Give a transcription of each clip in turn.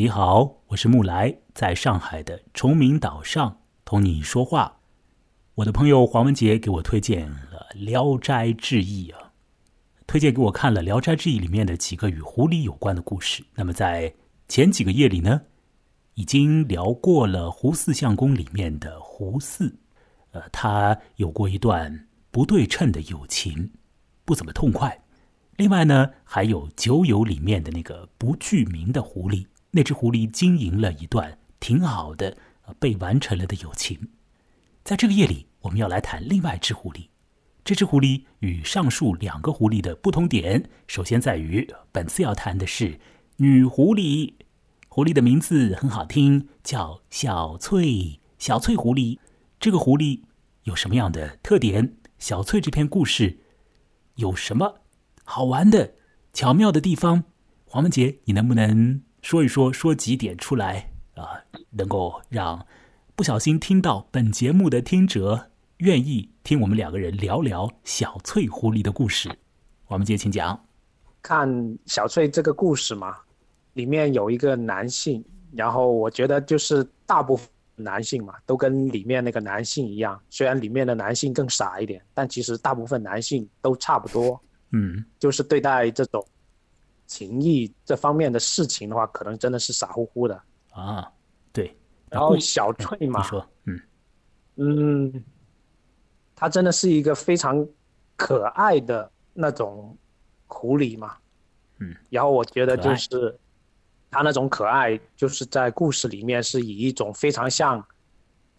你好，我是木来，在上海的崇明岛上同你说话。我的朋友黄文杰给我推荐了《聊斋志异》啊，推荐给我看了《聊斋志异》里面的几个与狐狸有关的故事。那么在前几个夜里呢，已经聊过了胡四相公里面的胡四，呃，他有过一段不对称的友情，不怎么痛快。另外呢，还有酒友里面的那个不具名的狐狸。那只狐狸经营了一段挺好的、被完成了的友情。在这个夜里，我们要来谈另外一只狐狸。这只狐狸与上述两个狐狸的不同点，首先在于本次要谈的是女狐狸。狐狸的名字很好听，叫小翠。小翠狐狸，这个狐狸有什么样的特点？小翠这篇故事有什么好玩的、巧妙的地方？黄文杰，你能不能？说一说，说几点出来啊，能够让不小心听到本节目的听者愿意听我们两个人聊聊小翠狐狸的故事。我们接请讲。看小翠这个故事嘛，里面有一个男性，然后我觉得就是大部分男性嘛，都跟里面那个男性一样，虽然里面的男性更傻一点，但其实大部分男性都差不多。嗯，就是对待这种。情谊这方面的事情的话，可能真的是傻乎乎的啊。对，然后小翠嘛，说，嗯嗯，他真的是一个非常可爱的那种狐狸嘛，嗯，然后我觉得就是他那种可爱，就是在故事里面是以一种非常像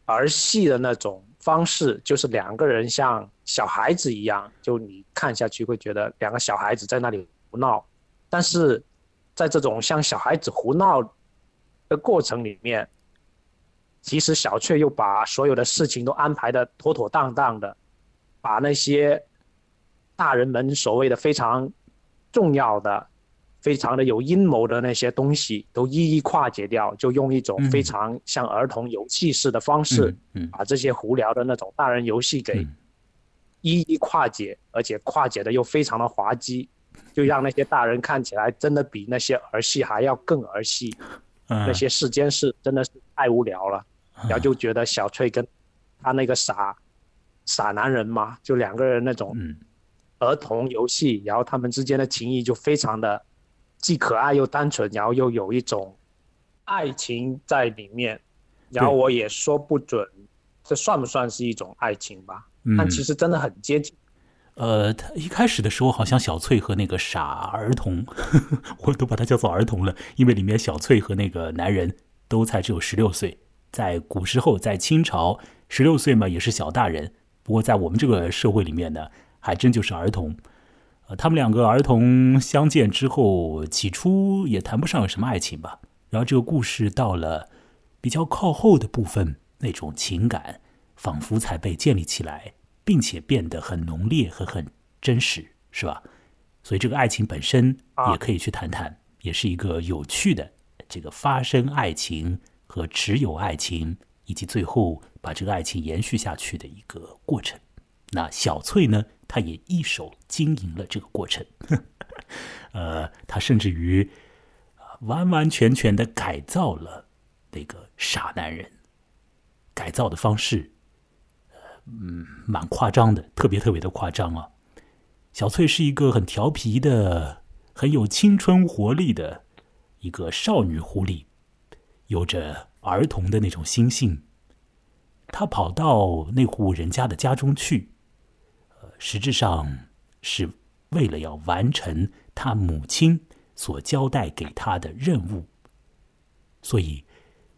儿戏的那种方式，就是两个人像小孩子一样，就你看下去会觉得两个小孩子在那里胡闹。但是，在这种像小孩子胡闹的过程里面，其实小雀又把所有的事情都安排的妥妥当当的，把那些大人们所谓的非常重要的、非常的有阴谋的那些东西都一一化解掉，就用一种非常像儿童游戏式的方式，把这些胡聊的那种大人游戏给一一化解，而且化解的又非常的滑稽。就让那些大人看起来真的比那些儿戏还要更儿戏，那些世间事真的是太无聊了，然后就觉得小翠跟他那个傻傻男人嘛，就两个人那种儿童游戏，然后他们之间的情谊就非常的既可爱又单纯，然后又有一种爱情在里面，然后我也说不准这算不算是一种爱情吧，但其实真的很接近。呃，他一开始的时候好像小翠和那个傻儿童，呵 呵我都把他叫做儿童了，因为里面小翠和那个男人都才只有十六岁，在古时候，在清朝，十六岁嘛也是小大人，不过在我们这个社会里面呢，还真就是儿童。呃，他们两个儿童相见之后，起初也谈不上有什么爱情吧，然后这个故事到了比较靠后的部分，那种情感仿佛才被建立起来。并且变得很浓烈和很真实，是吧？所以这个爱情本身也可以去谈谈，也是一个有趣的这个发生爱情和持有爱情，以及最后把这个爱情延续下去的一个过程。那小翠呢，她也一手经营了这个过程，呃，她甚至于完完全全的改造了那个傻男人，改造的方式。嗯，蛮夸张的，特别特别的夸张啊！小翠是一个很调皮的、很有青春活力的一个少女狐狸，有着儿童的那种心性。她跑到那户人家的家中去，呃，实质上是为了要完成她母亲所交代给她的任务，所以。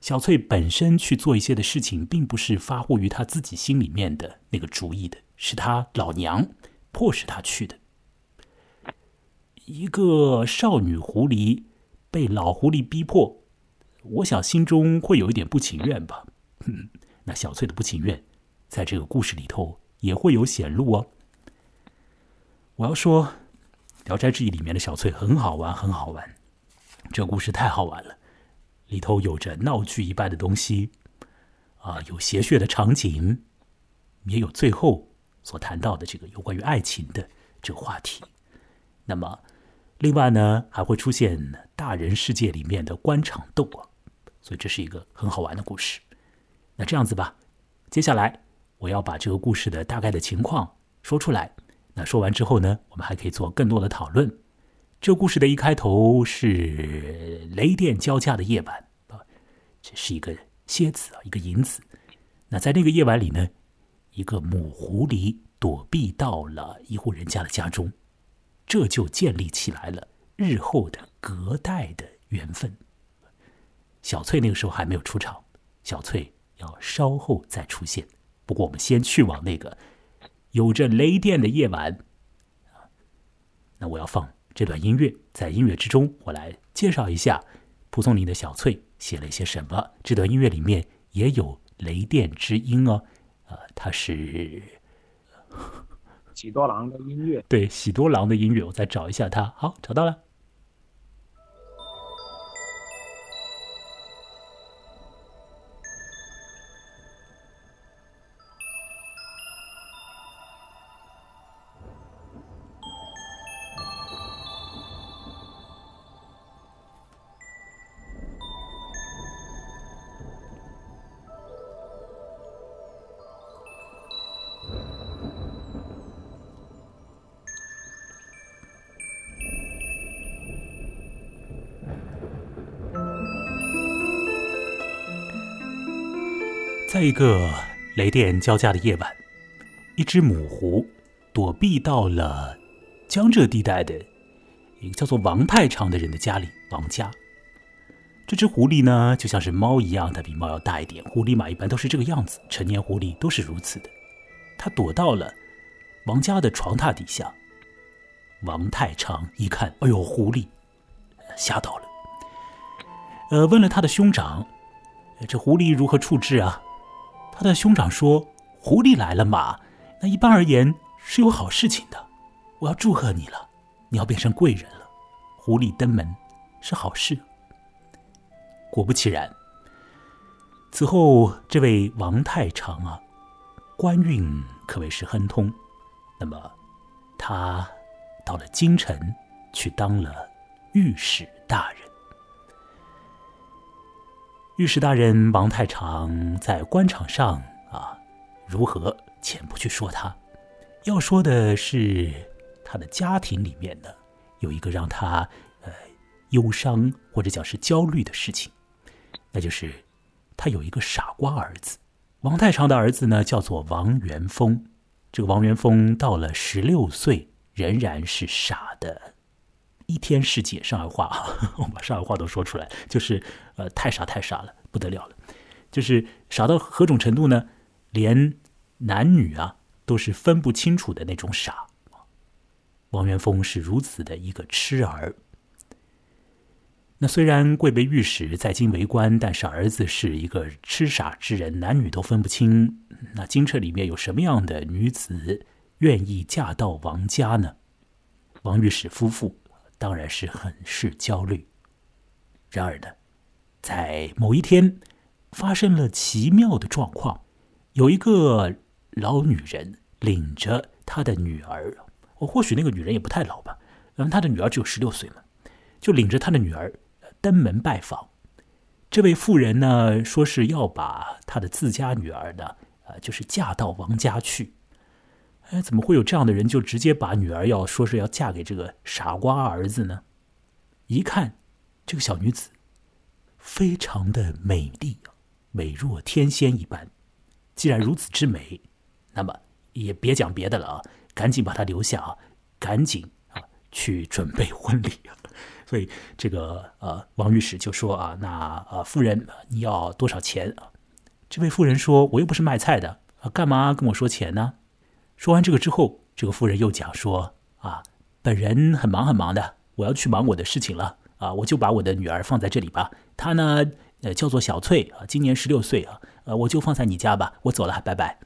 小翠本身去做一些的事情，并不是发乎于她自己心里面的那个主意的，是她老娘迫使她去的。一个少女狐狸被老狐狸逼迫，我想心中会有一点不情愿吧。嗯，那小翠的不情愿，在这个故事里头也会有显露哦。我要说，《聊斋志异》里面的小翠很好玩，很好玩，这故事太好玩了。里头有着闹剧一般的东西，啊，有邪谑的场景，也有最后所谈到的这个有关于爱情的这个话题。那么，另外呢，还会出现大人世界里面的官场斗啊，所以这是一个很好玩的故事。那这样子吧，接下来我要把这个故事的大概的情况说出来。那说完之后呢，我们还可以做更多的讨论。这故事的一开头是雷电交加的夜晚啊，这是一个蝎子啊，一个银子。那在那个夜晚里呢，一个母狐狸躲避到了一户人家的家中，这就建立起来了日后的隔代的缘分。小翠那个时候还没有出场，小翠要稍后再出现。不过我们先去往那个。有着雷电的夜晚，那我要放这段音乐，在音乐之中，我来介绍一下蒲松龄的小翠写了一些什么。这段音乐里面也有雷电之音哦，呃，它是喜多郎的音乐，对，喜多郎的音乐，我再找一下它，好，找到了。一个雷电交加的夜晚，一只母狐躲避到了江浙地带的一个叫做王太长的人的家里。王家，这只狐狸呢，就像是猫一样，它比猫要大一点。狐狸嘛，一般都是这个样子，成年狐狸都是如此的。它躲到了王家的床榻底下。王太长一看，哎呦，狐狸，吓到了。呃，问了他的兄长，这狐狸如何处置啊？他的兄长说：“狐狸来了嘛，那一般而言是有好事情的。我要祝贺你了，你要变成贵人了。狐狸登门是好事。”果不其然，此后这位王太长啊，官运可谓是亨通。那么，他到了京城去当了御史大人。御史大人王太常在官场上啊，如何且不去说他，要说的是他的家庭里面呢，有一个让他呃忧伤或者讲是焦虑的事情，那就是他有一个傻瓜儿子。王太常的儿子呢叫做王元丰，这个王元丰到了十六岁仍然是傻的。一天世界上海话啊，我把上海话都说出来，就是呃，太傻太傻了，不得了了，就是傻到何种程度呢？连男女啊都是分不清楚的那种傻。王元丰是如此的一个痴儿。那虽然贵为御史，在京为官，但是儿子是一个痴傻之人，男女都分不清。那京城里面有什么样的女子愿意嫁到王家呢？王御史夫妇。当然是很是焦虑。然而呢，在某一天，发生了奇妙的状况。有一个老女人领着她的女儿，我或许那个女人也不太老吧，然后，她的女儿只有十六岁嘛，就领着她的女儿登门拜访。这位妇人呢，说是要把她的自家女儿呢，呃，就是嫁到王家去。哎，怎么会有这样的人就直接把女儿要说是要嫁给这个傻瓜儿子呢？一看，这个小女子非常的美丽啊美若天仙一般。既然如此之美，那么也别讲别的了啊，赶紧把她留下啊，赶紧啊去准备婚礼啊。所以这个呃，王御史就说啊，那呃，夫人你要多少钱啊？这位妇人说，我又不是卖菜的啊，干嘛跟我说钱呢？说完这个之后，这个妇人又讲说：“啊，本人很忙很忙的，我要去忙我的事情了啊，我就把我的女儿放在这里吧。她呢，呃，叫做小翠啊，今年十六岁啊，呃，我就放在你家吧。我走了，拜拜。”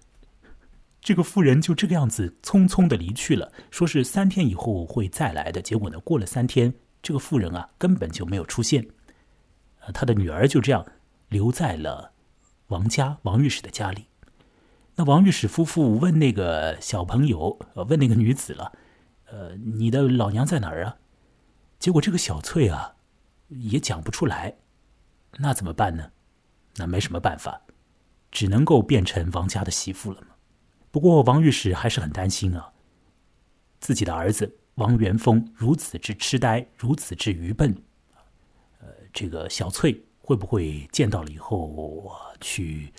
这个妇人就这个样子匆匆的离去了，说是三天以后会再来的。结果呢，过了三天，这个妇人啊根本就没有出现，呃，他的女儿就这样留在了王家王御史的家里。那王御史夫妇问那个小朋友，问那个女子了，呃，你的老娘在哪儿啊？结果这个小翠啊，也讲不出来，那怎么办呢？那没什么办法，只能够变成王家的媳妇了嘛。不过王御史还是很担心啊，自己的儿子王元丰如此之痴呆，如此之愚笨，呃，这个小翠会不会见到了以后去，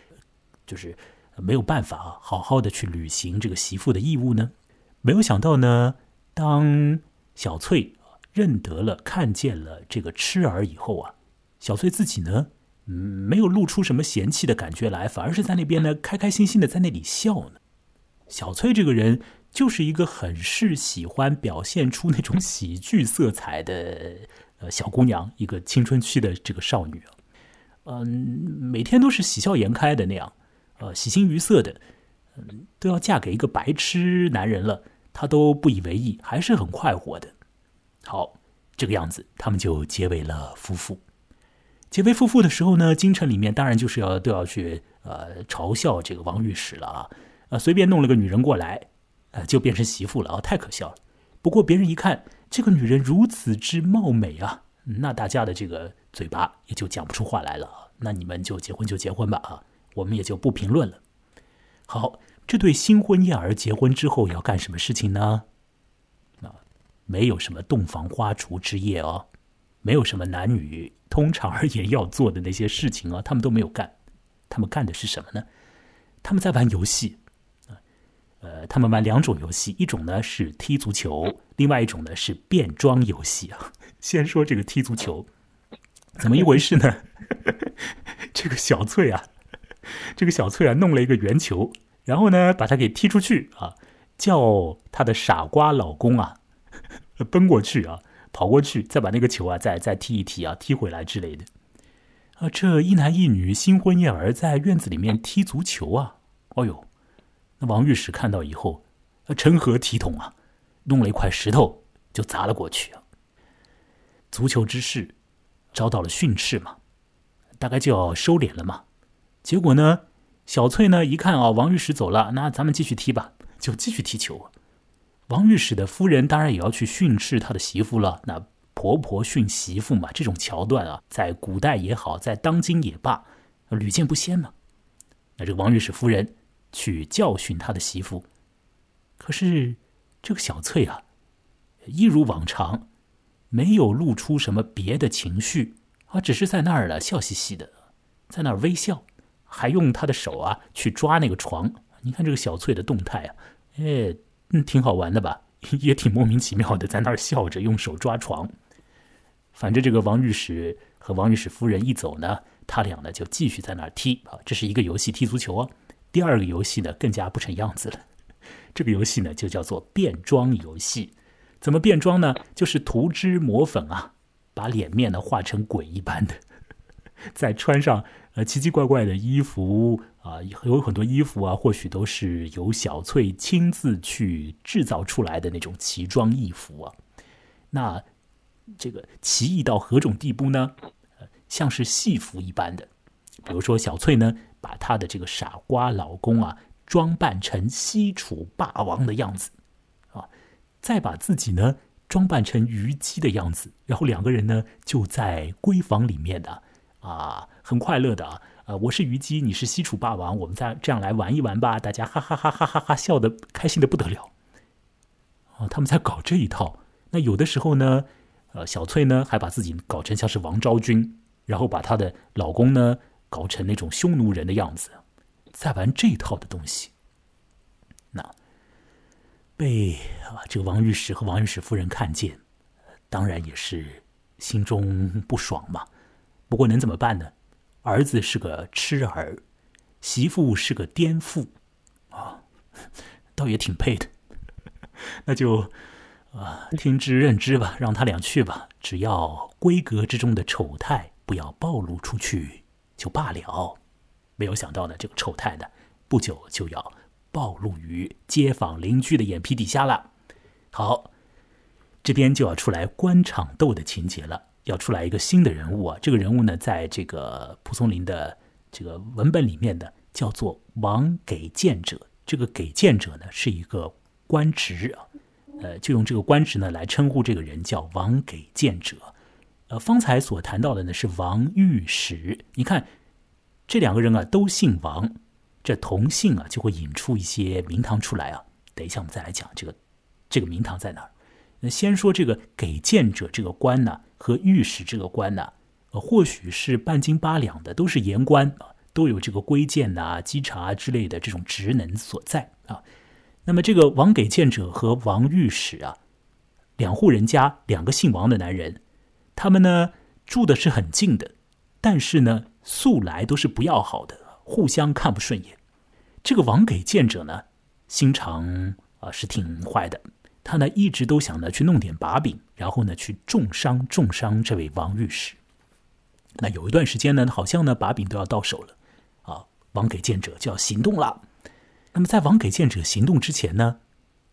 就是没有办法好好的去履行这个媳妇的义务呢？没有想到呢，当小翠认得了、看见了这个痴儿以后啊，小翠自己呢，嗯，没有露出什么嫌弃的感觉来，反而是在那边呢，开开心心的在那里笑呢。小翠这个人就是一个很是喜欢表现出那种喜剧色彩的呃小姑娘，一个青春期的这个少女，嗯，每天都是喜笑颜开的那样，呃，喜形于色的，嗯，都要嫁给一个白痴男人了。他都不以为意，还是很快活的。好，这个样子，他们就结为了夫妇。结为夫妇的时候呢，京城里面当然就是要都要去呃嘲笑这个王御史了啊，呃，随便弄了个女人过来，呃，就变成媳妇了啊，太可笑了。不过别人一看这个女人如此之貌美啊，那大家的这个嘴巴也就讲不出话来了。那你们就结婚就结婚吧啊，我们也就不评论了。好。这对新婚燕尔结婚之后要干什么事情呢？啊，没有什么洞房花烛之夜哦，没有什么男女通常而言要做的那些事情啊，他们都没有干。他们干的是什么呢？他们在玩游戏呃，他们玩两种游戏，一种呢是踢足球，另外一种呢是变装游戏啊。先说这个踢足球，怎么一回事呢？这个小翠啊，这个小翠啊，弄了一个圆球。然后呢，把他给踢出去啊！叫他的傻瓜老公啊，奔过去啊，跑过去，再把那个球啊，再再踢一踢啊，踢回来之类的。啊，这一男一女新婚燕尔在院子里面踢足球啊！哦呦，那王御史看到以后，成何体统啊？弄了一块石头就砸了过去啊！足球之事遭到了训斥嘛，大概就要收敛了嘛。结果呢？小翠呢？一看啊，王御史走了，那咱们继续踢吧，就继续踢球。王御史的夫人当然也要去训斥他的媳妇了。那婆婆训媳妇嘛，这种桥段啊，在古代也好，在当今也罢，屡见不鲜嘛。那这个王御史夫人去教训他的媳妇，可是这个小翠啊，一如往常，没有露出什么别的情绪啊，只是在那儿呢，笑嘻嘻的，在那儿微笑。还用他的手啊去抓那个床，你看这个小翠的动态啊，哎，嗯，挺好玩的吧？也挺莫名其妙的，在那儿笑着用手抓床。反正这个王御史和王御史夫人一走呢，他俩呢就继续在那儿踢啊，这是一个游戏，踢足球啊。第二个游戏呢更加不成样子了，这个游戏呢就叫做变装游戏。怎么变装呢？就是涂脂抹粉啊，把脸面呢画成鬼一般的，再穿上。呃，奇奇怪怪的衣服啊，有很多衣服啊，或许都是由小翠亲自去制造出来的那种奇装异服啊。那这个奇异到何种地步呢？像是戏服一般的。比如说，小翠呢，把她的这个傻瓜老公啊，装扮成西楚霸王的样子啊，再把自己呢装扮成虞姬的样子，然后两个人呢就在闺房里面的啊。很快乐的啊，呃，我是虞姬，你是西楚霸王，我们再这样来玩一玩吧，大家哈哈哈哈哈哈笑的开心的不得了。哦，他们在搞这一套。那有的时候呢，呃，小翠呢还把自己搞成像是王昭君，然后把她的老公呢搞成那种匈奴人的样子，在玩这一套的东西。那被啊这个王御史和王御史夫人看见，当然也是心中不爽嘛。不过能怎么办呢？儿子是个痴儿，媳妇是个颠妇，啊，倒也挺配的。那就啊，听之任之吧，让他俩去吧。只要闺阁之中的丑态不要暴露出去，就罢了。没有想到呢，这个丑态呢，不久就要暴露于街坊邻居的眼皮底下了。好，这边就要出来官场斗的情节了。要出来一个新的人物啊！这个人物呢，在这个蒲松龄的这个文本里面呢，叫做王给谏者。这个给谏者呢，是一个官职啊。呃，就用这个官职呢来称呼这个人叫王给谏者。呃，方才所谈到的呢是王御史。你看，这两个人啊都姓王，这同姓啊就会引出一些名堂出来啊。等一下我们再来讲这个这个名堂在哪儿。那先说这个给谏者这个官呢，和御史这个官呢，呃，或许是半斤八两的，都是言官，都有这个规谏呐、稽查之类的这种职能所在啊。那么这个王给谏者和王御史啊，两户人家，两个姓王的男人。他们呢住的是很近的，但是呢素来都是不要好的，互相看不顺眼。这个王给谏者呢心肠啊是挺坏的，他呢一直都想呢去弄点把柄，然后呢去重伤重伤这位王御史。那有一段时间呢，好像呢把柄都要到手了啊，王给谏者就要行动了。那么在王给谏者行动之前呢，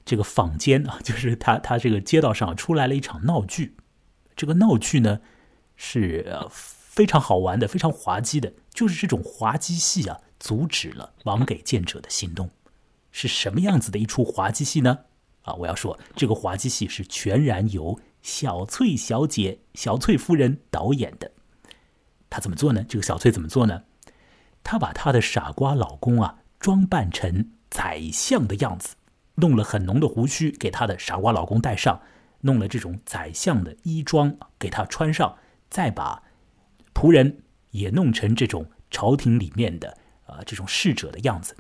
这个坊间啊，就是他他这个街道上出来了一场闹剧。这个闹剧呢，是非常好玩的，非常滑稽的。就是这种滑稽戏啊，阻止了王给谏者的行动。是什么样子的一出滑稽戏呢？啊，我要说，这个滑稽戏是全然由小翠小姐、小翠夫人导演的。她怎么做呢？这个小翠怎么做呢？她把她的傻瓜老公啊，装扮成宰相的样子，弄了很浓的胡须给她的傻瓜老公戴上。弄了这种宰相的衣装给他穿上，再把仆人也弄成这种朝廷里面的啊这种侍者的样子。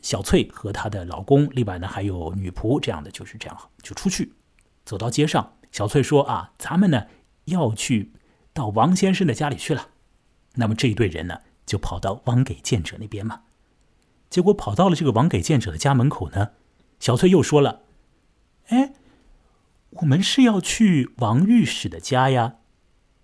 小翠和她的老公，另外呢还有女仆，这样的就是这样就出去，走到街上。小翠说：“啊，咱们呢要去到王先生的家里去了。”那么这一队人呢就跑到王给谏者那边嘛。结果跑到了这个王给谏者的家门口呢，小翠又说了：“哎。”我们是要去王御史的家呀，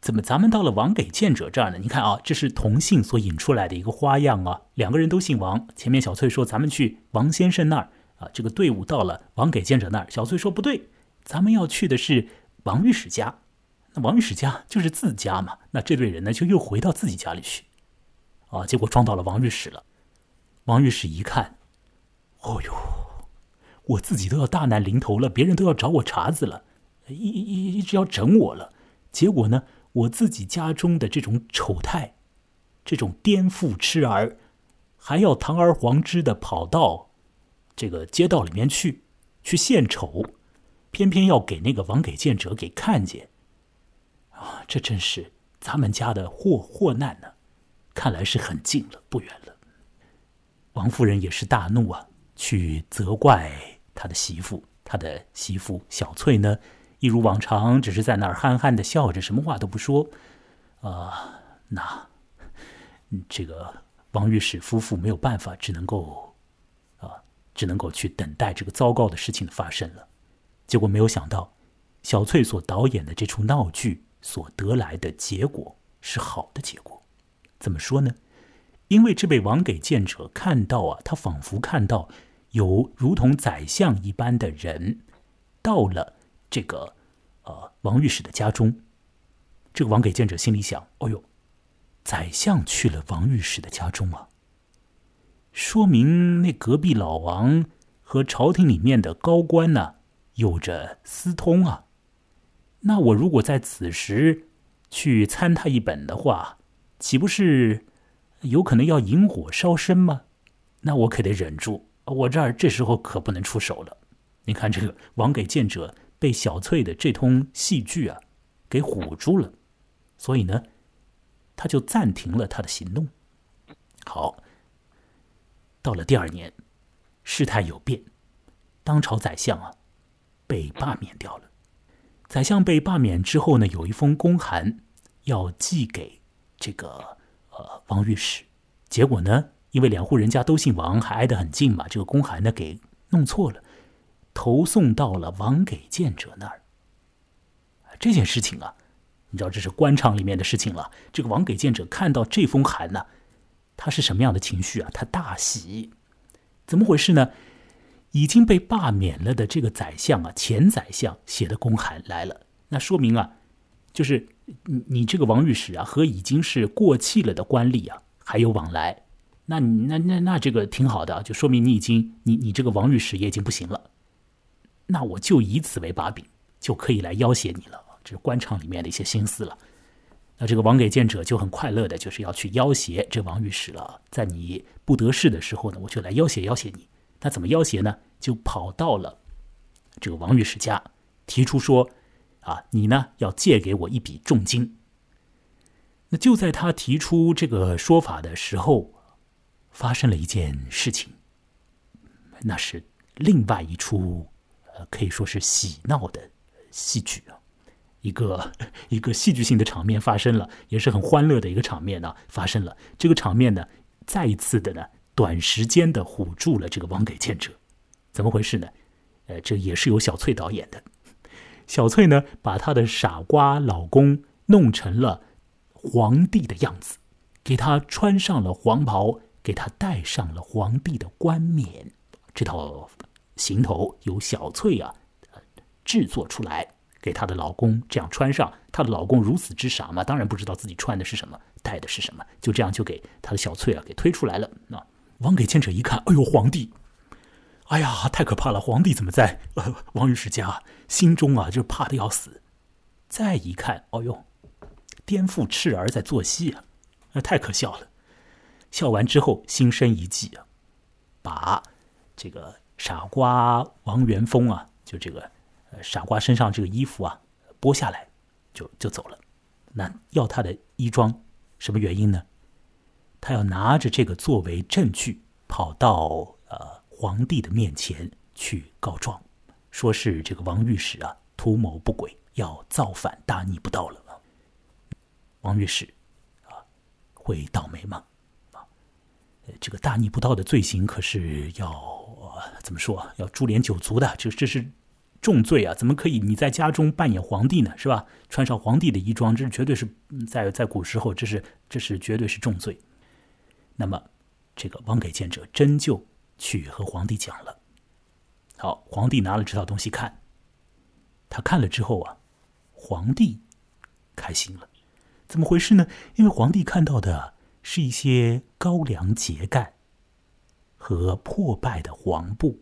怎么咱们到了王给谏者这儿呢？你看啊，这是同姓所引出来的一个花样啊，两个人都姓王。前面小翠说咱们去王先生那儿啊，这个队伍到了王给谏者那儿，小翠说不对，咱们要去的是王御史家。那王御史家就是自家嘛，那这队人呢就又回到自己家里去，啊，结果撞到了王御史了。王御史一看，哦呦。我自己都要大难临头了，别人都要找我茬子了，一一一直要整我了。结果呢，我自己家中的这种丑态，这种颠覆痴儿，还要堂而皇之的跑到这个街道里面去去献丑，偏偏要给那个王给谏者给看见。啊，这真是咱们家的祸祸难呢！看来是很近了，不远了。王夫人也是大怒啊，去责怪。他的媳妇，他的媳妇小翠呢，一如往常，只是在那儿憨憨的笑着，什么话都不说。啊，那这个王御史夫妇没有办法，只能够啊，只能够去等待这个糟糕的事情的发生了。结果没有想到，小翠所导演的这出闹剧所得来的结果是好的结果。怎么说呢？因为这位王给谏者看到啊，他仿佛看到。有如同宰相一般的人，到了这个呃王御史的家中，这个王给谏者心里想：哦呦，宰相去了王御史的家中啊，说明那隔壁老王和朝廷里面的高官呢有着私通啊。那我如果在此时去参他一本的话，岂不是有可能要引火烧身吗？那我可得忍住。我这儿这时候可不能出手了。你看，这个王给谏者被小翠的这通戏剧啊给唬住了，所以呢，他就暂停了他的行动。好，到了第二年，事态有变，当朝宰相啊被罢免掉了。宰相被罢免之后呢，有一封公函要寄给这个呃王御史，结果呢？因为两户人家都姓王，还挨得很近嘛，这个公函呢给弄错了，投送到了王给谏者那儿。这件事情啊，你知道这是官场里面的事情了。这个王给谏者看到这封函呢，他是什么样的情绪啊？他大喜，怎么回事呢？已经被罢免了的这个宰相啊，前宰相写的公函来了，那说明啊，就是你你这个王御史啊，和已经是过气了的官吏啊，还有往来。那你那那那这个挺好的，就说明你已经你你这个王御史也已经不行了。那我就以此为把柄，就可以来要挟你了。这是官场里面的一些心思了。那这个王给谏者就很快乐的，就是要去要挟这王御史了。在你不得势的时候呢，我就来要挟要挟你。那怎么要挟呢？就跑到了这个王御史家，提出说：“啊，你呢要借给我一笔重金。”那就在他提出这个说法的时候，发生了一件事情。那是另外一出，可以说是喜闹的戏剧啊。一个一个戏剧性的场面发生了，也是很欢乐的一个场面呢，发生了。这个场面呢，再一次的呢，短时间的唬住了这个王给谏者。怎么回事呢？呃，这也是由小翠导演的。小翠呢，把她的傻瓜老公弄成了皇帝的样子，给他穿上了黄袍，给他戴上了皇帝的冠冕。这套行头由小翠啊制作出来。给她的老公这样穿上，她的老公如此之傻嘛，当然不知道自己穿的是什么，戴的是什么，就这样就给她的小翠啊给推出来了。那王给谏者一看，哎呦，皇帝，哎呀，太可怕了！皇帝怎么在呃王御史家？心中啊就怕的要死。再一看，哦呦，颠覆赤儿在做戏啊，那太可笑了。笑完之后，心生一计啊，把这个傻瓜王元丰啊，就这个。傻瓜身上这个衣服啊，剥下来就就走了。那要他的衣装，什么原因呢？他要拿着这个作为证据，跑到呃皇帝的面前去告状，说是这个王御史啊图谋不轨，要造反，大逆不道了。王御史啊会倒霉吗？啊，这个大逆不道的罪行可是要怎么说？要株连九族的，这这是。重罪啊！怎么可以你在家中扮演皇帝呢？是吧？穿上皇帝的衣装，这是绝对是在在古时候，这是这是绝对是重罪。那么，这个王给谏者真就去和皇帝讲了。好，皇帝拿了这套东西看，他看了之后啊，皇帝开心了。怎么回事呢？因为皇帝看到的是一些高粱秸秆和破败的黄布。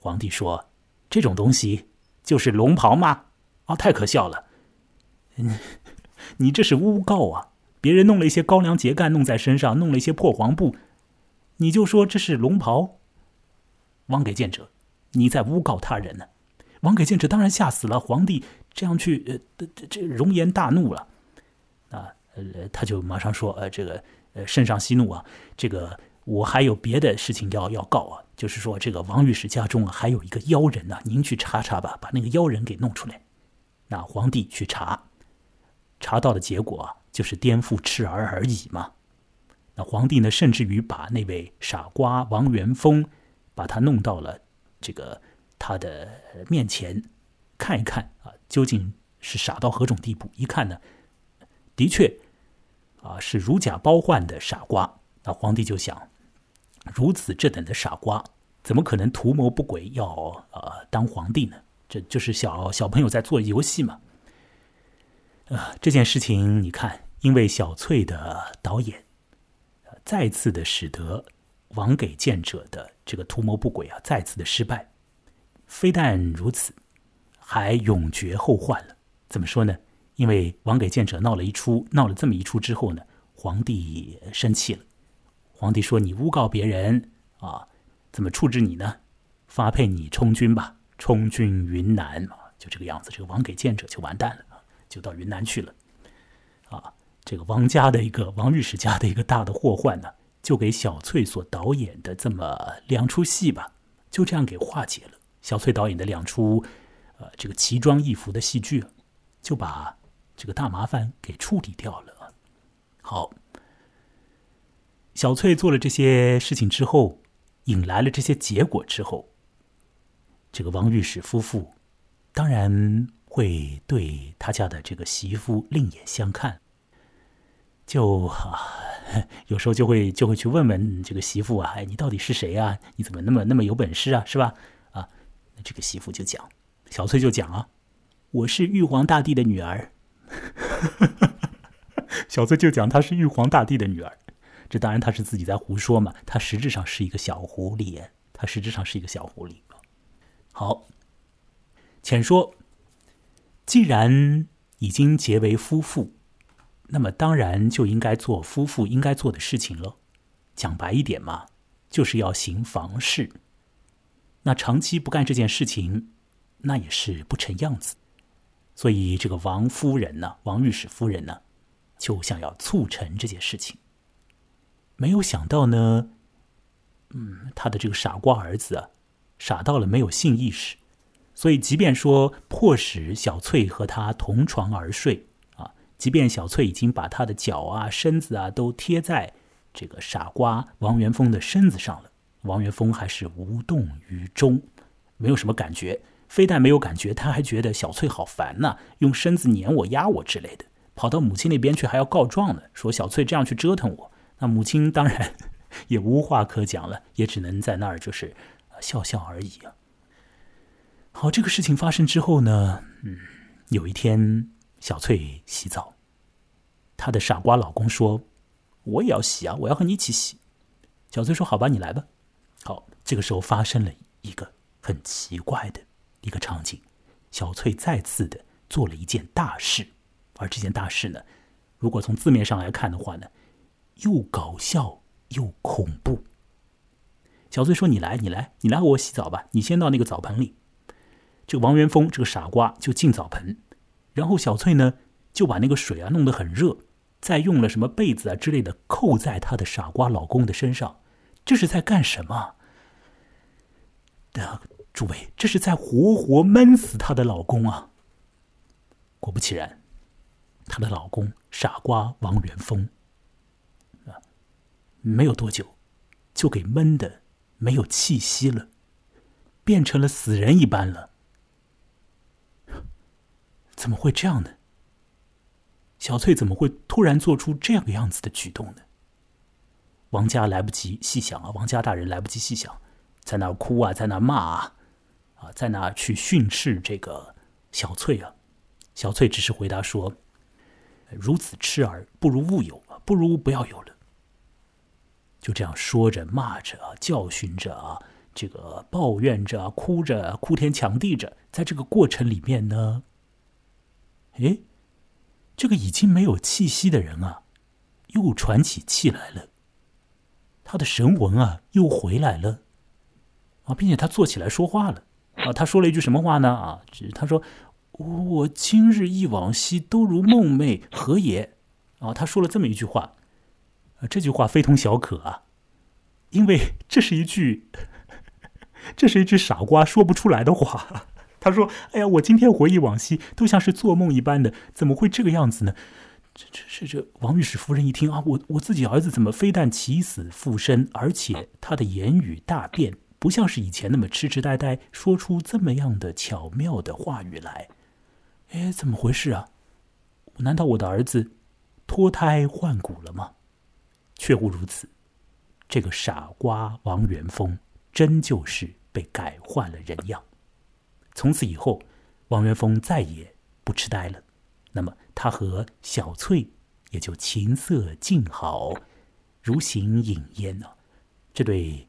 皇帝说。这种东西就是龙袍吗？啊，太可笑了！嗯，你这是诬告啊！别人弄了一些高粱秸秆弄在身上，弄了一些破黄布，你就说这是龙袍？王给谏者，你在诬告他人呢！王给谏者当然吓死了。皇帝这样去，呃，这这容颜大怒了。啊，呃，他就马上说，呃，这个，呃，圣上息怒啊，这个。我还有别的事情要要告啊，就是说这个王御史家中啊还有一个妖人呢，您去查查吧，把那个妖人给弄出来。那皇帝去查，查到的结果就是颠覆赤儿而已嘛。那皇帝呢，甚至于把那位傻瓜王元丰，把他弄到了这个他的面前，看一看啊，究竟是傻到何种地步？一看呢，的确啊是如假包换的傻瓜。那皇帝就想。如此这等的傻瓜，怎么可能图谋不轨要呃当皇帝呢？这就是小小朋友在做游戏嘛。呃，这件事情你看，因为小翠的导演，再次的使得王给谏者的这个图谋不轨啊，再次的失败。非但如此，还永绝后患了。怎么说呢？因为王给谏者闹了一出，闹了这么一出之后呢，皇帝生气了。皇帝说：“你诬告别人啊，怎么处置你呢？发配你充军吧，充军云南啊，就这个样子。这个王给谏者就完蛋了就到云南去了。啊，这个王家的一个王日史家的一个大的祸患呢，就给小翠所导演的这么两出戏吧，就这样给化解了。小翠导演的两出，呃，这个奇装异服的戏剧，就把这个大麻烦给处理掉了。好。”小翠做了这些事情之后，引来了这些结果之后，这个王御史夫妇当然会对他家的这个媳妇另眼相看，就啊，有时候就会就会去问问这个媳妇啊，哎，你到底是谁啊？你怎么那么那么有本事啊？是吧？啊，这个媳妇就讲，小翠就讲啊，我是玉皇大帝的女儿。小翠就讲她是玉皇大帝的女儿。这当然他是自己在胡说嘛，他实质上是一个小狐狸，他实质上是一个小狐狸。好，浅说，既然已经结为夫妇，那么当然就应该做夫妇应该做的事情了。讲白一点嘛，就是要行房事。那长期不干这件事情，那也是不成样子。所以这个王夫人呢，王御史夫人呢，就想要促成这件事情。没有想到呢，嗯，他的这个傻瓜儿子啊，傻到了没有性意识。所以，即便说迫使小翠和他同床而睡啊，即便小翠已经把他的脚啊、身子啊都贴在这个傻瓜王元丰的身子上了，王元丰还是无动于衷，没有什么感觉。非但没有感觉，他还觉得小翠好烦呐，用身子撵我、压我之类的，跑到母亲那边去还要告状呢，说小翠这样去折腾我。那母亲当然 也无话可讲了，也只能在那儿就是笑笑而已啊。好，这个事情发生之后呢，嗯，有一天小翠洗澡，她的傻瓜老公说：“我也要洗啊，我要和你一起洗。”小翠说：“好吧，你来吧。”好，这个时候发生了一个很奇怪的一个场景，小翠再次的做了一件大事，而这件大事呢，如果从字面上来看的话呢，又搞笑又恐怖。小翠说：“你来，你来，你来和我洗澡吧，你先到那个澡盆里。”这个王元丰这个傻瓜就进澡盆，然后小翠呢就把那个水啊弄得很热，再用了什么被子啊之类的扣在她的傻瓜老公的身上，这是在干什么？的诸位，这是在活活闷死她的老公啊！果不其然，她的老公傻瓜王元丰，没有多久就给闷的没有气息了，变成了死人一般了。怎么会这样呢？小翠怎么会突然做出这样个样子的举动呢？王家来不及细想啊，王家大人来不及细想，在那哭啊，在那骂啊，啊，在那去训斥这个小翠啊。小翠只是回答说：“如此痴儿，不如勿有，不如不要有了。”就这样说着、骂着、教训着啊，这个抱怨着、哭着、哭天抢地着，在这个过程里面呢。哎，这个已经没有气息的人啊，又喘起气来了。他的神魂啊，又回来了，啊，并且他坐起来说话了。啊，他说了一句什么话呢？啊，他说：“我今日忆往昔，都如梦寐，何也？”啊，他说了这么一句话。这句话非同小可啊，因为这是一句，这是一句傻瓜说不出来的话。他说：“哎呀，我今天回忆往昔，都像是做梦一般的，怎么会这个样子呢？”这、这、是这王御史夫人一听啊，我我自己儿子怎么非但起死复生，而且他的言语大变，不像是以前那么痴痴呆呆，说出这么样的巧妙的话语来？哎，怎么回事啊？难道我的儿子脱胎换骨了吗？确无如此，这个傻瓜王元丰真就是被改换了人样。从此以后，王元丰再也不痴呆了。那么，他和小翠也就琴瑟静好，如形影烟呢。这对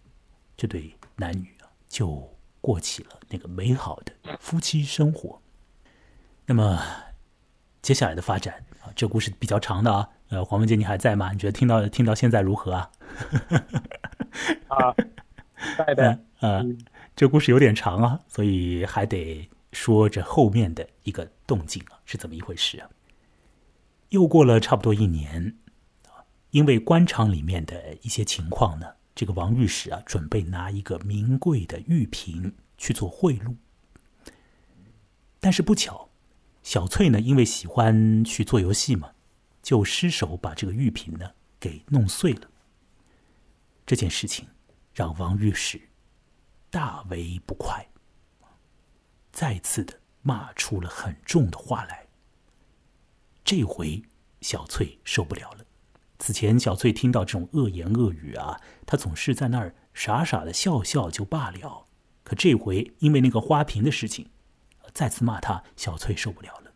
这对男女啊，就过起了那个美好的夫妻生活。那么，接下来的发展啊，这故事比较长的啊。呃，黄文杰，你还在吗？你觉得听到听到现在如何啊？啊，在的。嗯。这故事有点长啊，所以还得说这后面的一个动静啊，是怎么一回事啊？又过了差不多一年啊，因为官场里面的一些情况呢，这个王御史啊，准备拿一个名贵的玉瓶去做贿赂，但是不巧，小翠呢，因为喜欢去做游戏嘛，就失手把这个玉瓶呢给弄碎了。这件事情让王御史。大为不快，再次的骂出了很重的话来。这回小翠受不了了。此前小翠听到这种恶言恶语啊，她总是在那儿傻傻的笑笑就罢了。可这回因为那个花瓶的事情，再次骂她，小翠受不了了。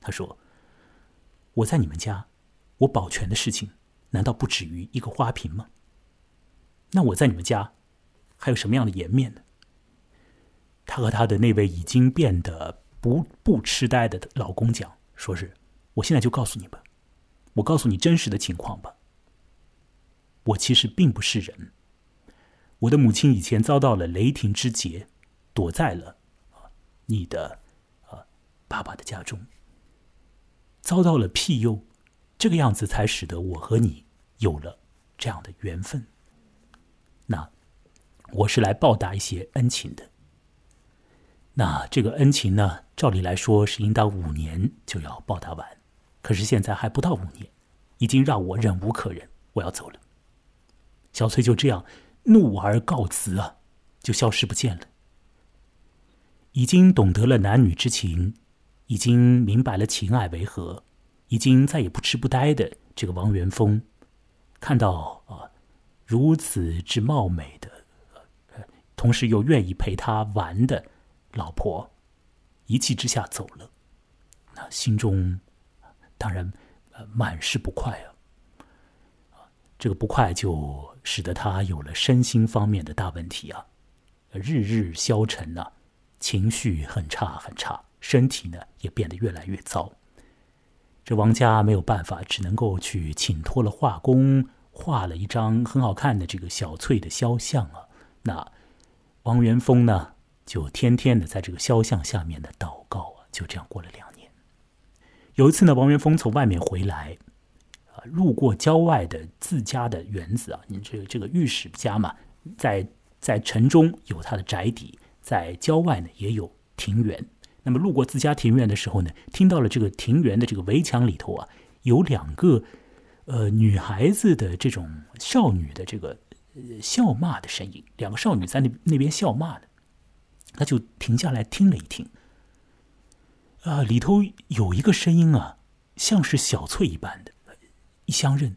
她说：“我在你们家，我保全的事情难道不止于一个花瓶吗？那我在你们家。”还有什么样的颜面呢？她和她的那位已经变得不不痴呆的老公讲，说是我现在就告诉你吧，我告诉你真实的情况吧。我其实并不是人。我的母亲以前遭到了雷霆之劫，躲在了啊你的啊爸爸的家中，遭到了庇佑，这个样子才使得我和你有了这样的缘分。那我是来报答一些恩情的。那这个恩情呢，照理来说是应当五年就要报答完，可是现在还不到五年，已经让我忍无可忍，我要走了。小翠就这样怒而告辞啊，就消失不见了。已经懂得了男女之情，已经明白了情爱为何，已经再也不痴不呆的这个王元丰，看到啊如此之貌美的，同时又愿意陪他玩的老婆，一气之下走了，那心中当然呃满是不快啊。这个不快就使得他有了身心方面的大问题啊，日日消沉呐，情绪很差很差，身体呢也变得越来越糟。这王家没有办法，只能够去请托了画工，画了一张很好看的这个小翠的肖像啊。那王元丰呢，就天天的在这个肖像下面的祷告啊，就这样过了两年。有一次呢，王元丰从外面回来。啊路过郊外的自家的园子啊，你这个这个御史家嘛，在在城中有他的宅邸，在郊外呢也有庭园。那么路过自家庭院的时候呢，听到了这个庭园的这个围墙里头啊，有两个呃女孩子的这种少女的这个呃笑骂的声音，两个少女在那那边笑骂呢，他就停下来听了一听，啊，里头有一个声音啊，像是小翠一般的。一相认，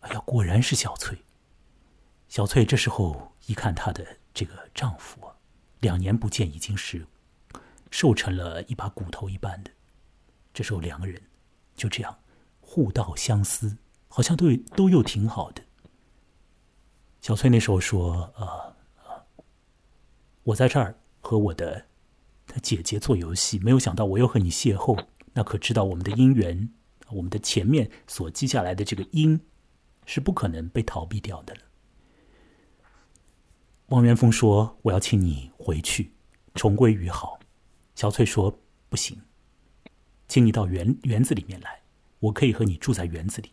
哎呀，果然是小翠。小翠这时候一看她的这个丈夫啊，两年不见，已经是瘦成了一把骨头一般的。这时候两个人就这样互道相思，好像都都又挺好的。小翠那时候说：“啊，我在这儿和我的他姐姐做游戏，没有想到我又和你邂逅，那可知道我们的姻缘？”我们的前面所记下来的这个因，是不可能被逃避掉的了。王元丰说：“我要请你回去，重归于好。”小翠说：“不行，请你到园园子里面来，我可以和你住在园子里，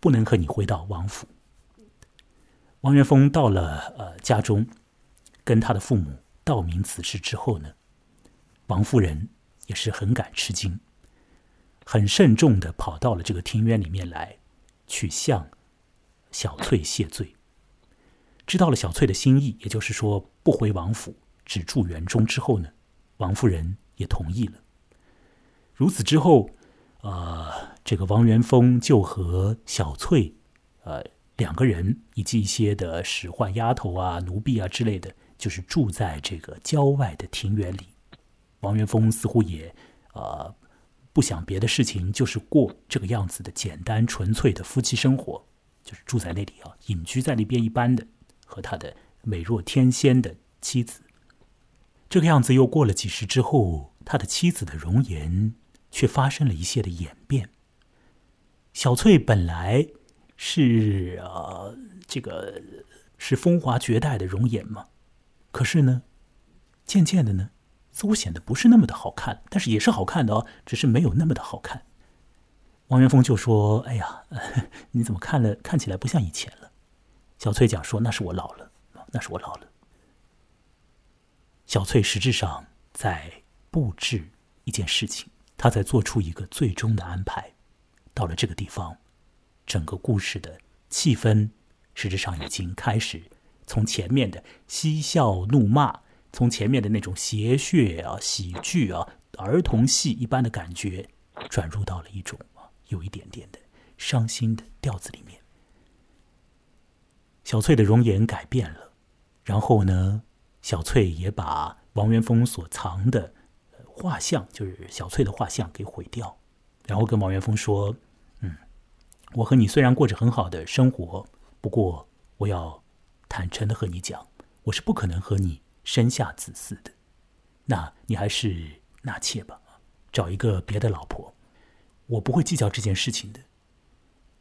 不能和你回到王府。”王元丰到了呃家中，跟他的父母道明此事之后呢，王夫人也是很感吃惊。很慎重的跑到了这个庭院里面来，去向小翠谢罪。知道了小翠的心意，也就是说不回王府，只住园中之后呢，王夫人也同意了。如此之后，呃，这个王元丰就和小翠，呃，两个人以及一些的使唤丫头啊、奴婢啊之类的，就是住在这个郊外的庭园里。王元丰似乎也，呃。不想别的事情，就是过这个样子的简单纯粹的夫妻生活，就是住在那里啊，隐居在那边一般的，和他的美若天仙的妻子。这个样子又过了几时之后，他的妻子的容颜却发生了一些的演变。小翠本来是啊，这个是风华绝代的容颜嘛，可是呢，渐渐的呢。似乎显得不是那么的好看，但是也是好看的哦，只是没有那么的好看。王元丰就说：“哎呀，你怎么看了看起来不像以前了？”小翠讲说：“那是我老了，那是我老了。”小翠实质上在布置一件事情，她在做出一个最终的安排。到了这个地方，整个故事的气氛实质上已经开始从前面的嬉笑怒骂。从前面的那种邪谑啊、喜剧啊、儿童戏一般的感觉，转入到了一种啊有一点点的伤心的调子里面。小翠的容颜改变了，然后呢，小翠也把王元丰所藏的画像，就是小翠的画像给毁掉，然后跟王元丰说：“嗯，我和你虽然过着很好的生活，不过我要坦诚的和你讲，我是不可能和你。”生下子嗣的。那你还是纳妾吧，找一个别的老婆，我不会计较这件事情的。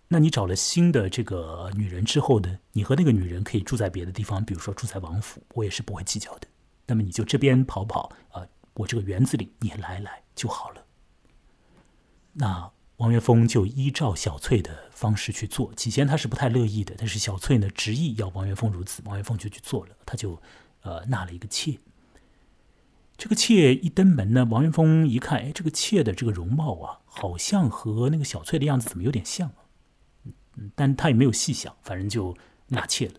那你找了新的这个女人之后呢？你和那个女人可以住在别的地方，比如说住在王府，我也是不会计较的。那么你就这边跑跑啊，我这个园子里你来来就好了。那王元丰就依照小翠的方式去做，起先他是不太乐意的，但是小翠呢执意要王元丰如此，王元丰就去做了，他就呃纳了一个妾。这个妾一登门呢，王元丰一看，哎，这个妾的这个容貌啊，好像和那个小翠的样子怎么有点像啊？但他也没有细想，反正就纳妾了。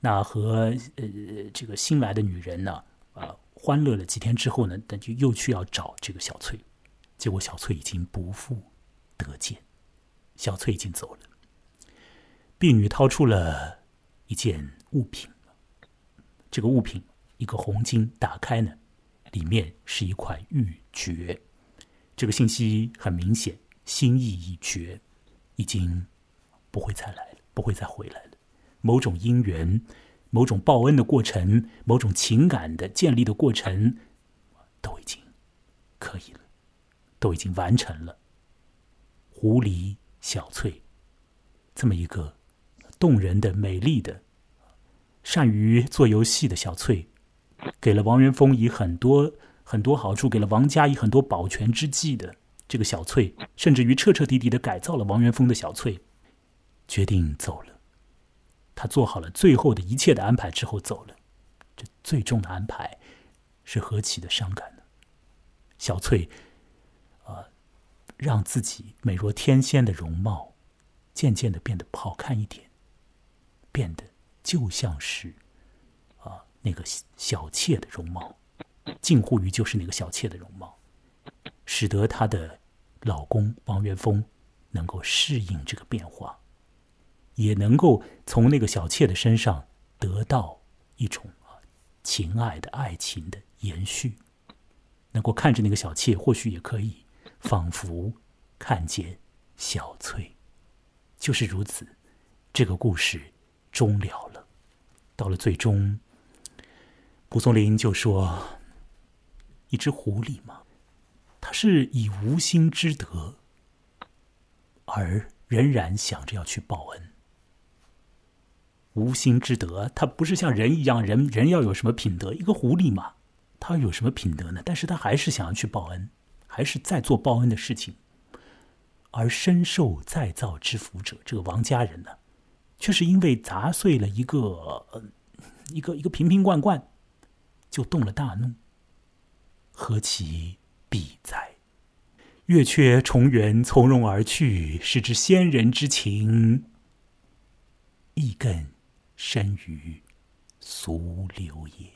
那和呃这个新来的女人呢，啊，欢乐了几天之后呢，但就又去要找这个小翠，结果小翠已经不复得见，小翠已经走了。婢女掏出了一件物品，这个物品一个红巾，打开呢。里面是一块玉珏，这个信息很明显，心意已决，已经不会再来了，不会再回来了。某种因缘，某种报恩的过程，某种情感的建立的过程，都已经可以了，都已经完成了。狐狸小翠，这么一个动人的、美丽的、善于做游戏的小翠。给了王元丰以很多很多好处，给了王家以很多保全之计的这个小翠，甚至于彻彻底底的改造了王元丰的小翠，决定走了。他做好了最后的一切的安排之后走了。这最重的安排是何其的伤感呢？小翠，啊，让自己美若天仙的容貌渐渐的变得不好看一点，变得就像是啊。那个小妾的容貌，近乎于就是那个小妾的容貌，使得她的老公王元丰能够适应这个变化，也能够从那个小妾的身上得到一种啊情爱的爱情的延续，能够看着那个小妾，或许也可以仿佛看见小翠，就是如此，这个故事终了了，到了最终。蒲松龄就说：“一只狐狸嘛，它是以无心之德，而仍然想着要去报恩。无心之德，它不是像人一样，人人要有什么品德？一个狐狸嘛，它有什么品德呢？但是它还是想要去报恩，还是在做报恩的事情。而深受再造之福者，这个王家人呢，却是因为砸碎了一个一个一个瓶瓶罐罐。”就动了大怒，何其必哉！月缺重圆，从容而去，是之先人之情，亦更深于俗流也。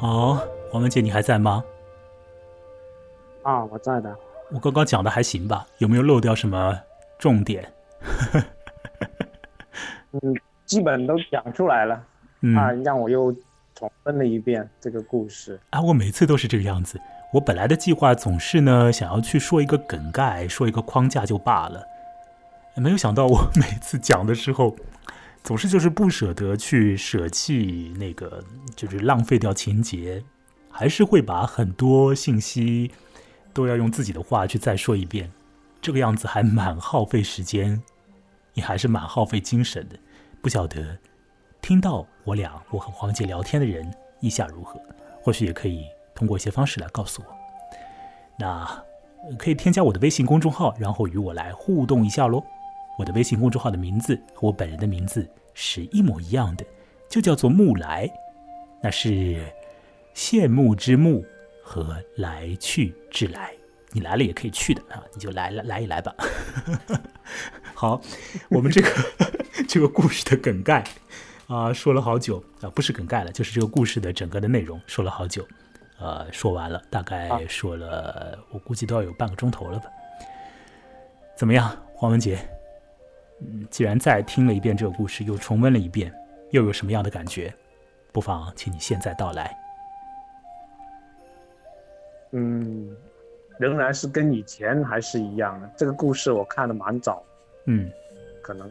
好，王文杰，你还在吗？啊，我在的。我刚刚讲的还行吧？有没有漏掉什么重点？嗯，基本都讲出来了。啊，让我又重温了一遍这个故事。啊，我每次都是这个样子。我本来的计划总是呢，想要去说一个梗概，说一个框架就罢了。没有想到，我每次讲的时候。总是就是不舍得去舍弃那个，就是浪费掉情节，还是会把很多信息都要用自己的话去再说一遍，这个样子还蛮耗费时间，也还是蛮耗费精神的。不晓得听到我俩我和黄杰聊天的人意下如何？或许也可以通过一些方式来告诉我。那可以添加我的微信公众号，然后与我来互动一下喽。我的微信公众号的名字和我本人的名字是一模一样的，就叫做木来，那是羡慕之慕和来去之来。你来了也可以去的啊，你就来来来一来吧。好，我们这个 这个故事的梗概啊，说了好久啊，不是梗概了，就是这个故事的整个的内容说了好久，呃，说完了，大概说了，我估计都要有半个钟头了吧。怎么样，黄文杰？嗯，既然再听了一遍这个故事，又重温了一遍，又有什么样的感觉？不妨请你现在道来。嗯，仍然是跟以前还是一样的。这个故事我看的蛮早，嗯，可能。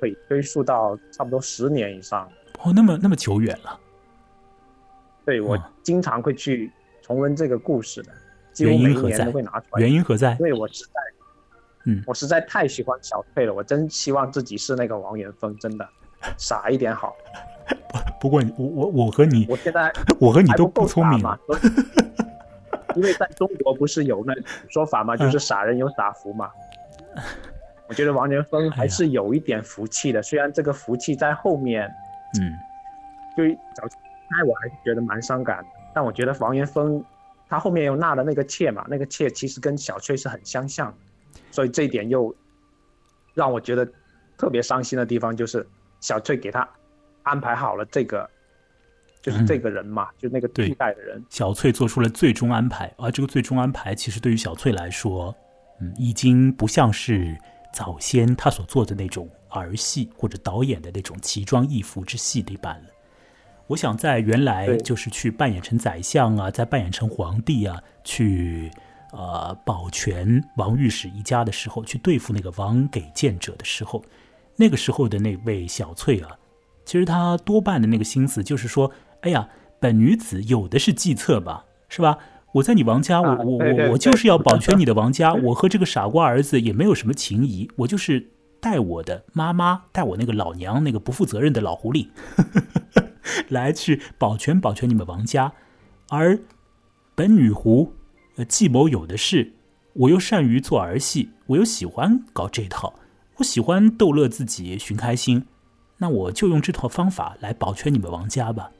可以追溯到差不多十年以上哦，那么那么久远了。对我经常会去重温这个故事的，几乎每一年都会拿出来。原因何在？因为我是在，嗯，我实在太喜欢小翠了，我真希望自己是那个王元丰，真的傻一点好。不过我我我和你，我现在我和你都不聪明嘛，因为在中国不是有那说法嘛，就是傻人有傻福嘛。我觉得王元丰还是有一点福气的，虽然这个福气在后面，嗯，就小菜我还是觉得蛮伤感的。但我觉得王元丰他后面又纳了那个妾嘛，那个妾其实跟小翠是很相像，所以这一点又让我觉得特别伤心的地方就是小翠给他安排好了这个，就是这个人嘛，就那个替代的人。小翠做出了最终安排，而这个最终安排其实对于小翠来说，嗯，已经不像是。早先他所做的那种儿戏或者导演的那种奇装异服之戏一般了。我想在原来就是去扮演成宰相啊，再扮演成皇帝啊，去呃保全王御史一家的时候，去对付那个王给谏者的时候，那个时候的那位小翠啊，其实她多半的那个心思就是说，哎呀，本女子有的是计策吧，是吧？我在你王家，我我我我就是要保全你的王家。我和这个傻瓜儿子也没有什么情谊，我就是带我的妈妈，带我那个老娘那个不负责任的老狐狸，来去保全保全你们王家。而本女狐，呃，计谋有的是，我又善于做儿戏，我又喜欢搞这套，我喜欢逗乐自己，寻开心。那我就用这套方法来保全你们王家吧。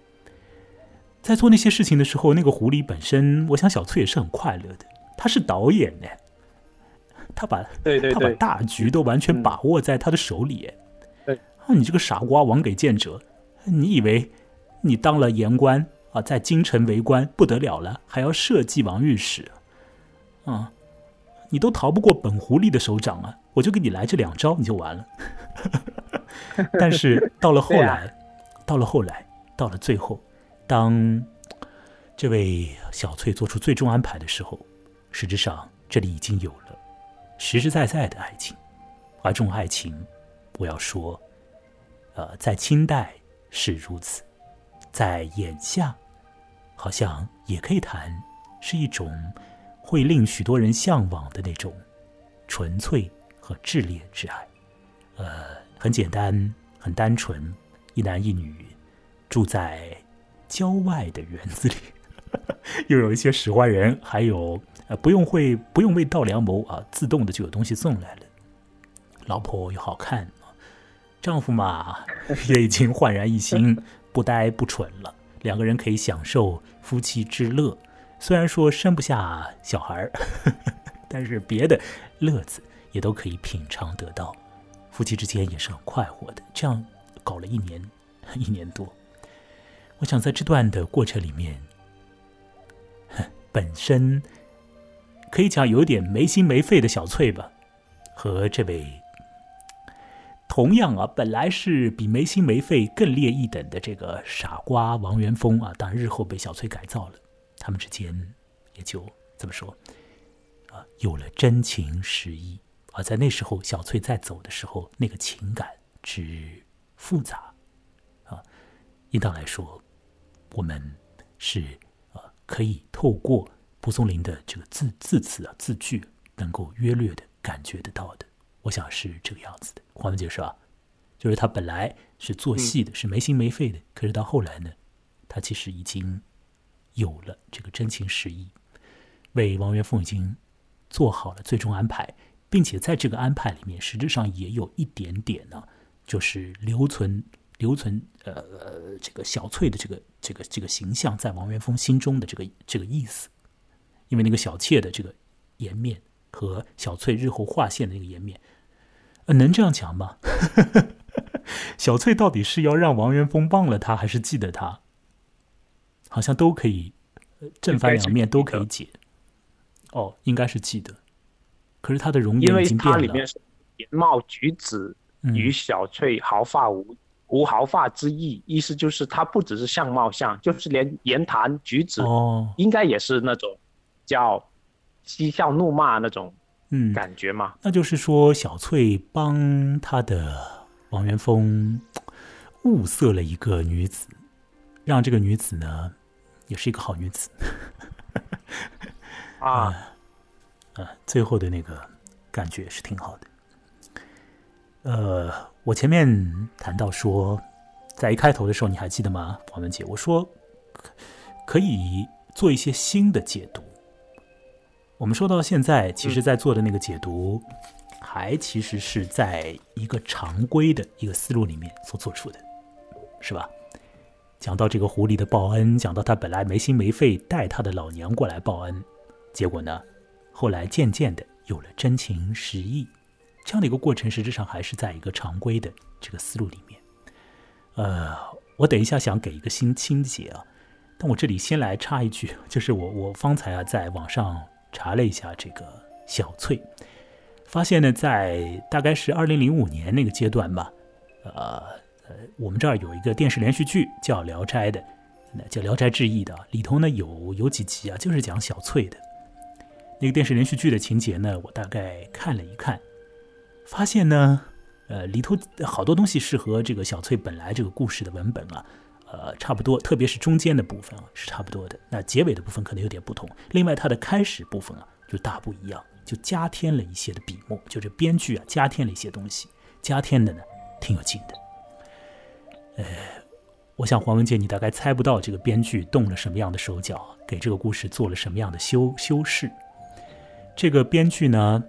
在做那些事情的时候，那个狐狸本身，我想小翠也是很快乐的。他是导演呢，他把对对他把大局都完全把握在他的手里。对啊，你这个傻瓜王给谏者，你以为你当了言官啊，在京城为官不得了了，还要设计王御史啊？你都逃不过本狐狸的手掌啊！我就给你来这两招，你就完了。但是到了后来，到了后来，到了最后。当这位小翠做出最终安排的时候，实质上这里已经有了实实在在的爱情，而这种爱情，我要说，呃，在清代是如此，在眼下，好像也可以谈是一种会令许多人向往的那种纯粹和炽烈之爱。呃，很简单，很单纯，一男一女住在。郊外的园子里，又有一些使唤人，还有呃，不用会不用为道良谋啊，自动的就有东西送来了。老婆又好看，丈夫嘛也已经焕然一新，不呆不蠢了。两个人可以享受夫妻之乐，虽然说生不下小孩儿，但是别的乐子也都可以品尝得到。夫妻之间也是很快活的。这样搞了一年，一年多。我想在这段的过程里面，本身可以讲有点没心没肺的小翠吧，和这位同样啊，本来是比没心没肺更劣一等的这个傻瓜王元丰啊，当日后被小翠改造了，他们之间也就怎么说啊，有了真情实意。而在那时候，小翠在走的时候，那个情感之复杂啊，应当来说。我们是啊，可以透过蒲松龄的这个字字词啊字句，能够约略的感觉得到的。我想是这个样子的，黄文杰说：“啊？就是他本来是做戏的，是没心没肺的，可是到后来呢，他其实已经有了这个真情实意，为王元凤已经做好了最终安排，并且在这个安排里面，实质上也有一点点呢，就是留存。留存呃呃这个小翠的这个这个这个形象在王元丰心中的这个这个意思，因为那个小妾的这个颜面和小翠日后划线的那个颜面，呃，能这样讲吗？小翠到底是要让王元丰忘了他，还是记得他？好像都可以，正反两面都可以解。哦，应该是记得。可是他的容颜已经变了。因为它里面是颜貌举止与小翠毫发无无毫发之意，意思就是他不只是相貌像，就是连言谈举止，哦，应该也是那种叫嬉笑怒骂那种嗯感觉嘛。那就是说，小翠帮她的王元丰物色了一个女子，让这个女子呢，也是一个好女子。啊，呃，最后的那个感觉是挺好的。呃，我前面谈到说，在一开头的时候，你还记得吗，王文杰？我说可以做一些新的解读。我们说到现在，其实，在做的那个解读，还其实是在一个常规的一个思路里面所做出的，是吧？讲到这个狐狸的报恩，讲到他本来没心没肺带他的老娘过来报恩，结果呢，后来渐渐的有了真情实意，这样的一个过程，实质上还是在一个常规的这个思路里面。呃，我等一下想给一个新清解啊，但我这里先来插一句，就是我我方才啊在网上查了一下这个小翠，发现呢，在大概是二零零五年那个阶段吧，呃呃，我们这儿有一个电视连续剧叫《聊斋》的，那叫《聊斋志异》的，里头呢有有几集啊，就是讲小翠的。那个电视连续剧的情节呢，我大概看了一看，发现呢，呃，里头好多东西是和这个小翠本来这个故事的文本啊，呃，差不多，特别是中间的部分啊是差不多的，那结尾的部分可能有点不同。另外，它的开始部分啊就大不一样，就加添了一些的笔墨，就这编剧啊加添了一些东西，加添的呢挺有劲的。呃，我想黄文杰，你大概猜不到这个编剧动了什么样的手脚，给这个故事做了什么样的修修饰。这个编剧呢，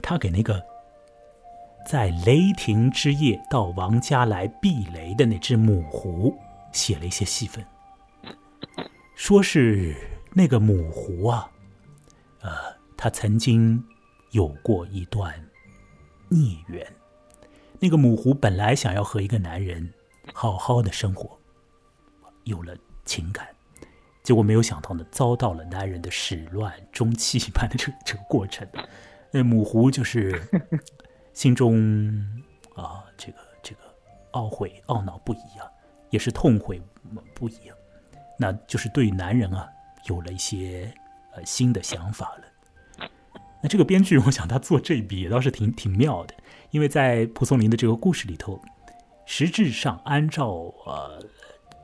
他给那个在雷霆之夜到王家来避雷的那只母狐写了一些戏份，说是那个母狐啊，呃，他曾经有过一段孽缘。那个母狐本来想要和一个男人好好的生活，有了情感。结果没有想到呢，遭到了男人的始乱终弃般的这个这个过程。那母狐就是心中啊，这个这个懊悔、懊恼不已啊，也是痛悔不已啊。那就是对男人啊有了一些呃新的想法了。那这个编剧，我想他做这一笔也倒是挺挺妙的，因为在蒲松龄的这个故事里头，实质上按照呃。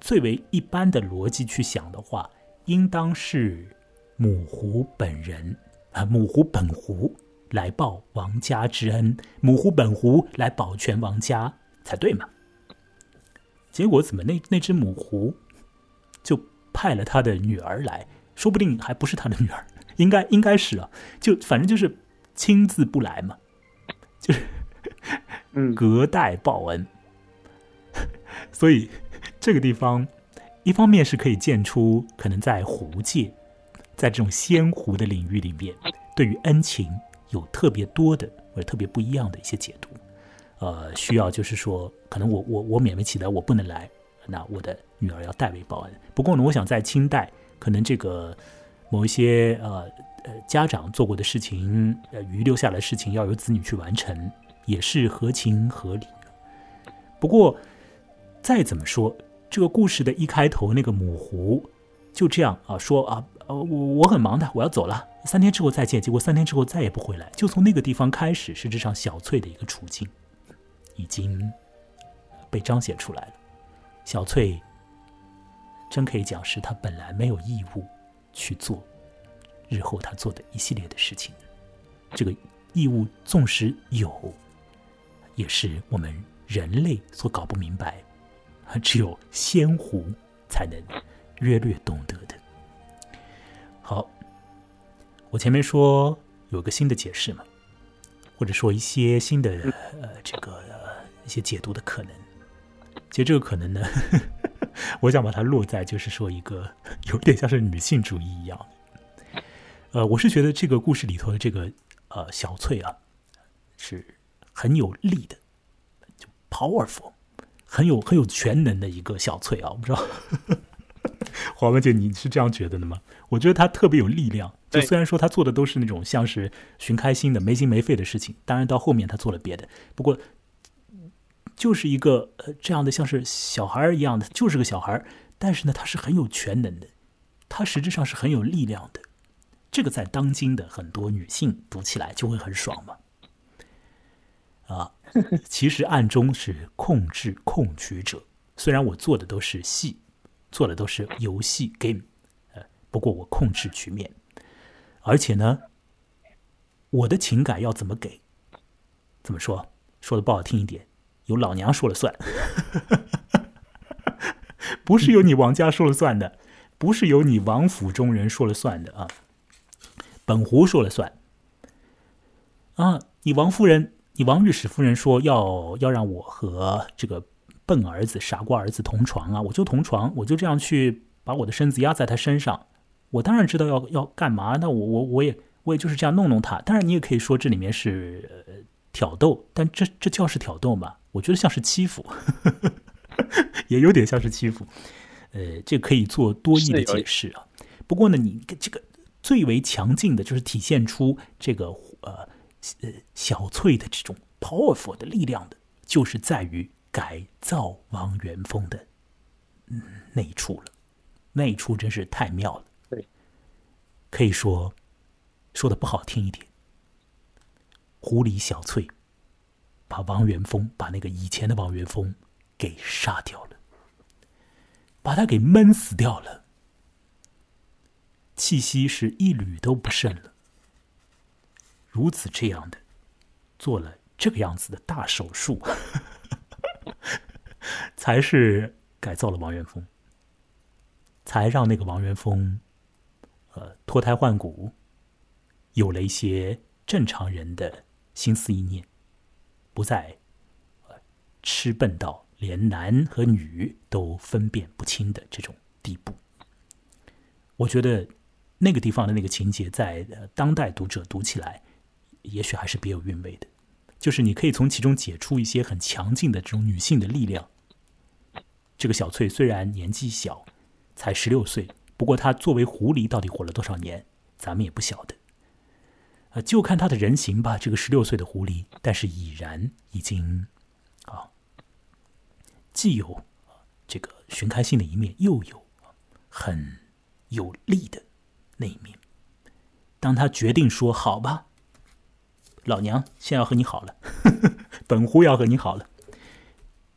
最为一般的逻辑去想的话，应当是母狐本人啊，母狐本狐来报王家之恩，母狐本狐来保全王家才对嘛。结果怎么那那只母狐就派了他的女儿来，说不定还不是他的女儿，应该应该是啊，就反正就是亲自不来嘛，就是嗯隔代报恩，所以。这个地方，一方面是可以见出可能在狐界，在这种仙狐的领域里面，对于恩情有特别多的或者特别不一样的一些解读。呃，需要就是说，可能我我我勉为其难，我不能来，那我的女儿要代为报恩。不过呢，我想在清代，可能这个某一些呃呃家长做过的事情，呃遗留下来的事情，要由子女去完成，也是合情合理。不过再怎么说。这个故事的一开头，那个母狐就这样啊说啊，呃，我我很忙的，我要走了，三天之后再见。结果三天之后再也不回来。就从那个地方开始，实质上小翠的一个处境已经被彰显出来了。小翠真可以讲是她本来没有义务去做日后她做的一系列的事情。这个义务纵使有，也是我们人类所搞不明白。只有仙狐才能约略懂得的。好，我前面说有个新的解释嘛，或者说一些新的呃这个呃、一些解读的可能。其实这个可能呢，我想把它落在就是说一个有点像是女性主义一样。呃，我是觉得这个故事里头的这个呃小翠啊，是很有力的。就 powerful，很有很有全能的一个小翠啊，我不知道 黄文姐你是这样觉得的吗？我觉得他特别有力量，就虽然说他做的都是那种像是寻开心的没心没肺的事情，当然到后面他做了别的，不过就是一个呃这样的像是小孩一样的，就是个小孩，但是呢他是很有全能的，他实质上是很有力量的，这个在当今的很多女性读起来就会很爽嘛。啊，其实暗中是控制控取者。虽然我做的都是戏，做的都是游戏 game，呃，不过我控制局面，而且呢，我的情感要怎么给？怎么说？说的不好听一点，由老娘说了算，不是由你王家说了算的，不是由你王府中人说了算的啊，本湖说了算。啊，你王夫人。你王御史夫人说要要让我和这个笨儿子、傻瓜儿子同床啊，我就同床，我就这样去把我的身子压在他身上。我当然知道要要干嘛，那我我我也我也就是这样弄弄他。当然你也可以说这里面是挑逗，但这这叫是挑逗吗？我觉得像是欺负，也有点像是欺负。呃，这可以做多义的解释啊。不过呢，你这个最为强劲的就是体现出这个呃。呃，小翠的这种 powerful 的力量的，就是在于改造王元丰的那一处了。那一处真是太妙了。对，可以说说的不好听一点，狐狸小翠把王元丰，把那个以前的王元丰给杀掉了，把他给闷死掉了，气息是一缕都不剩了。如此这样的，做了这个样子的大手术，才是改造了王元丰，才让那个王元丰，呃，脱胎换骨，有了一些正常人的心思意念，不再，呃，痴笨到连男和女都分辨不清的这种地步。我觉得那个地方的那个情节，在当代读者读起来。也许还是别有韵味的，就是你可以从其中解出一些很强劲的这种女性的力量。这个小翠虽然年纪小，才十六岁，不过她作为狐狸到底活了多少年，咱们也不晓得。呃，就看她的人形吧，这个十六岁的狐狸，但是已然已经啊，既有这个寻开心的一面，又有很有力的那一面。当他决定说“好吧”。老娘先要和你好了，本狐要和你好了，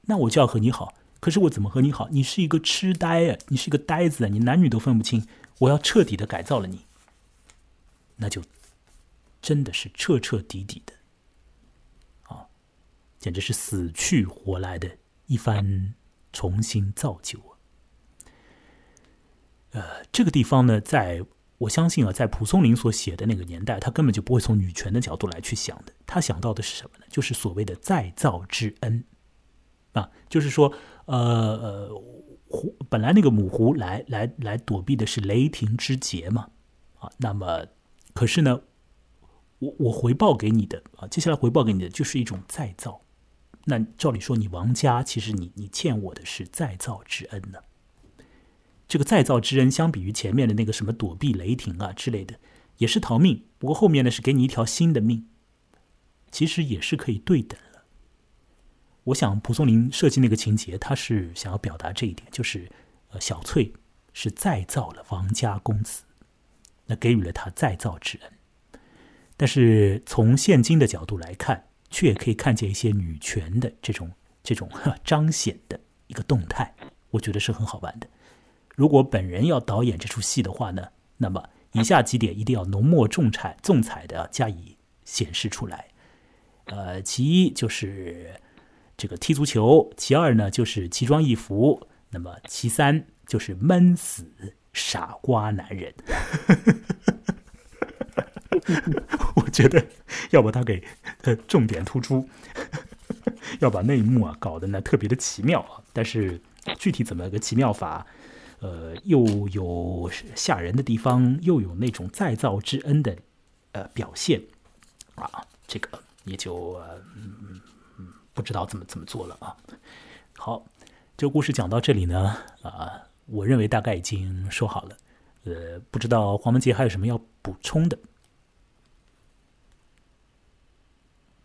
那我就要和你好。可是我怎么和你好？你是一个痴呆啊，你是一个呆子啊，你男女都分不清。我要彻底的改造了你，那就真的是彻彻底底的，啊，简直是死去活来的一番重新造就啊。呃，这个地方呢，在。我相信啊，在蒲松龄所写的那个年代，他根本就不会从女权的角度来去想的。他想到的是什么呢？就是所谓的再造之恩啊，就是说，呃呃，狐本来那个母狐来来来躲避的是雷霆之劫嘛，啊，那么可是呢，我我回报给你的啊，接下来回报给你的就是一种再造。那照理说，你王家其实你你欠我的是再造之恩呢。这个再造之恩，相比于前面的那个什么躲避雷霆啊之类的，也是逃命。不过后面呢是给你一条新的命，其实也是可以对等。我想蒲松龄设计那个情节，他是想要表达这一点，就是呃小翠是再造了王家公子，那给予了他再造之恩。但是从现今的角度来看，却可以看见一些女权的这种这种 彰显的一个动态，我觉得是很好玩的。如果本人要导演这出戏的话呢，那么以下几点一定要浓墨重彩、重彩的加以显示出来。呃，其一就是这个踢足球，其二呢就是奇装异服，那么其三就是闷死傻瓜男人。我觉得要把它给呃重点突出，要把那一幕啊搞得呢特别的奇妙啊。但是具体怎么个奇妙法？呃，又有吓人的地方，又有那种再造之恩的呃表现，啊，这个也就不知道怎么怎么做了啊。好，这个故事讲到这里呢，啊，我认为大概已经说好了。呃，不知道黄文杰还有什么要补充的？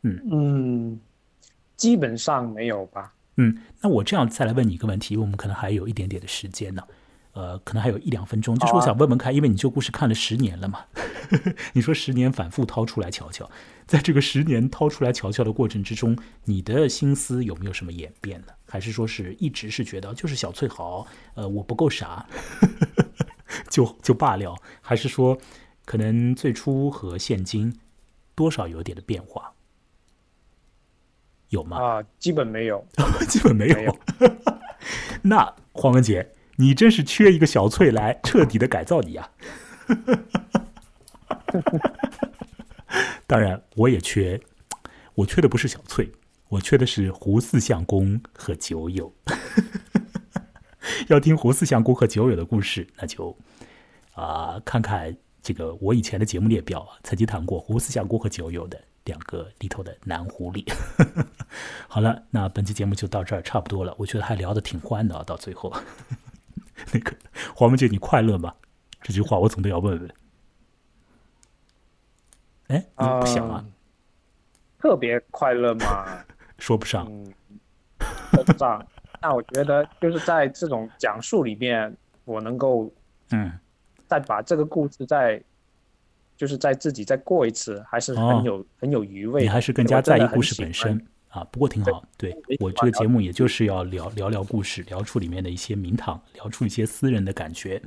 嗯嗯，基本上没有吧。嗯，那我这样再来问你一个问题，因为我们可能还有一点点的时间呢，呃，可能还有一两分钟，就是我想问问看，因为你这个故事看了十年了嘛，你说十年反复掏出来瞧瞧，在这个十年掏出来瞧瞧的过程之中，你的心思有没有什么演变呢？还是说是一直是觉得就是小翠好，呃，我不够傻，就就罢了？还是说可能最初和现今多少有点的变化？有吗？啊，基本没有，基本没有。那黄文杰，你真是缺一个小翠来彻底的改造你呀！当然，我也缺，我缺的不是小翠，我缺的是胡四相公和酒友。要听胡四相公和酒友的故事，那就啊，看看这个我以前的节目列表，曾经谈过胡四相公和酒友的。两个里头的男狐狸，好了，那本期节目就到这儿差不多了。我觉得还聊得挺欢的啊，到最后，那个黄文杰，你快乐吗？这句话我总得要问问。哎，你不想啊？特别快乐吗？说不上，说不上。那我觉得就是在这种讲述里面，我能够嗯，再把这个故事再。就是在自己再过一次，还是很有很有余味。你还是更加在意故事本身啊，不过挺好。对我这个节目，也就是要聊聊聊故事，聊出里面的一些名堂，聊出一些私人的感觉。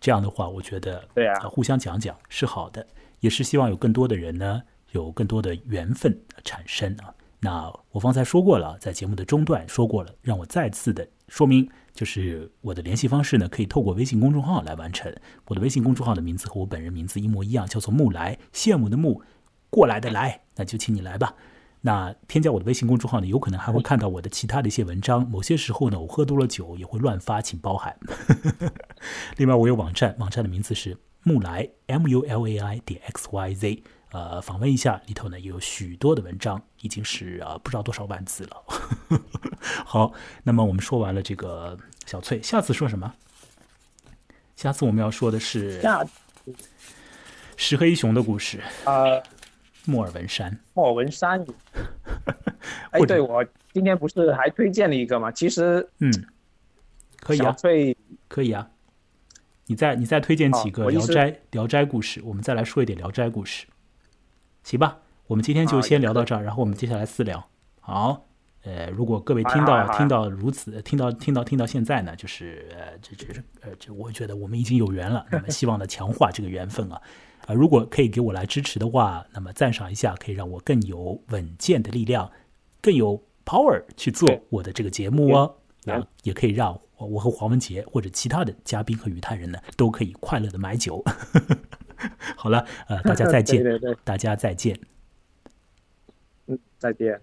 这样的话，我觉得对啊，互相讲讲是好的，也是希望有更多的人呢，有更多的缘分产生啊。那我方才说过了，在节目的中段说过了，让我再次的说明。就是我的联系方式呢，可以透过微信公众号来完成。我的微信公众号的名字和我本人名字一模一样，叫做木来，羡慕的慕，过来的来，那就请你来吧。那添加我的微信公众号呢，有可能还会看到我的其他的一些文章。某些时候呢，我喝多了酒也会乱发，请包涵。另外，我有网站，网站的名字是木来 M U L A I 点 X Y Z。呃，访问一下里头呢，有许多的文章，已经是呃不知道多少万字了。好，那么我们说完了这个小翠，下次说什么？下次我们要说的是石黑熊的故事啊，莫尔文山。莫尔文山。哎，对我今天不是还推荐了一个吗？其实，嗯，可以啊，可以啊。你再你再推荐几个《聊斋》《聊斋》故事，我们再来说一点《聊斋》故事。行吧，我们今天就先聊到这儿，然后我们接下来私聊。好，呃，如果各位听到听到如此，听到听到听到现在呢，就是呃，这这是呃，这我觉得我们已经有缘了。那么希望呢，强化这个缘分啊，啊，如果可以给我来支持的话，那么赞赏一下，可以让我更有稳健的力量，更有 power 去做我的这个节目哦。那也可以让我和黄文杰或者其他的嘉宾和语泰人呢，都可以快乐的买酒。好了，呃，大家再见，对对对，大家再见，嗯，再见。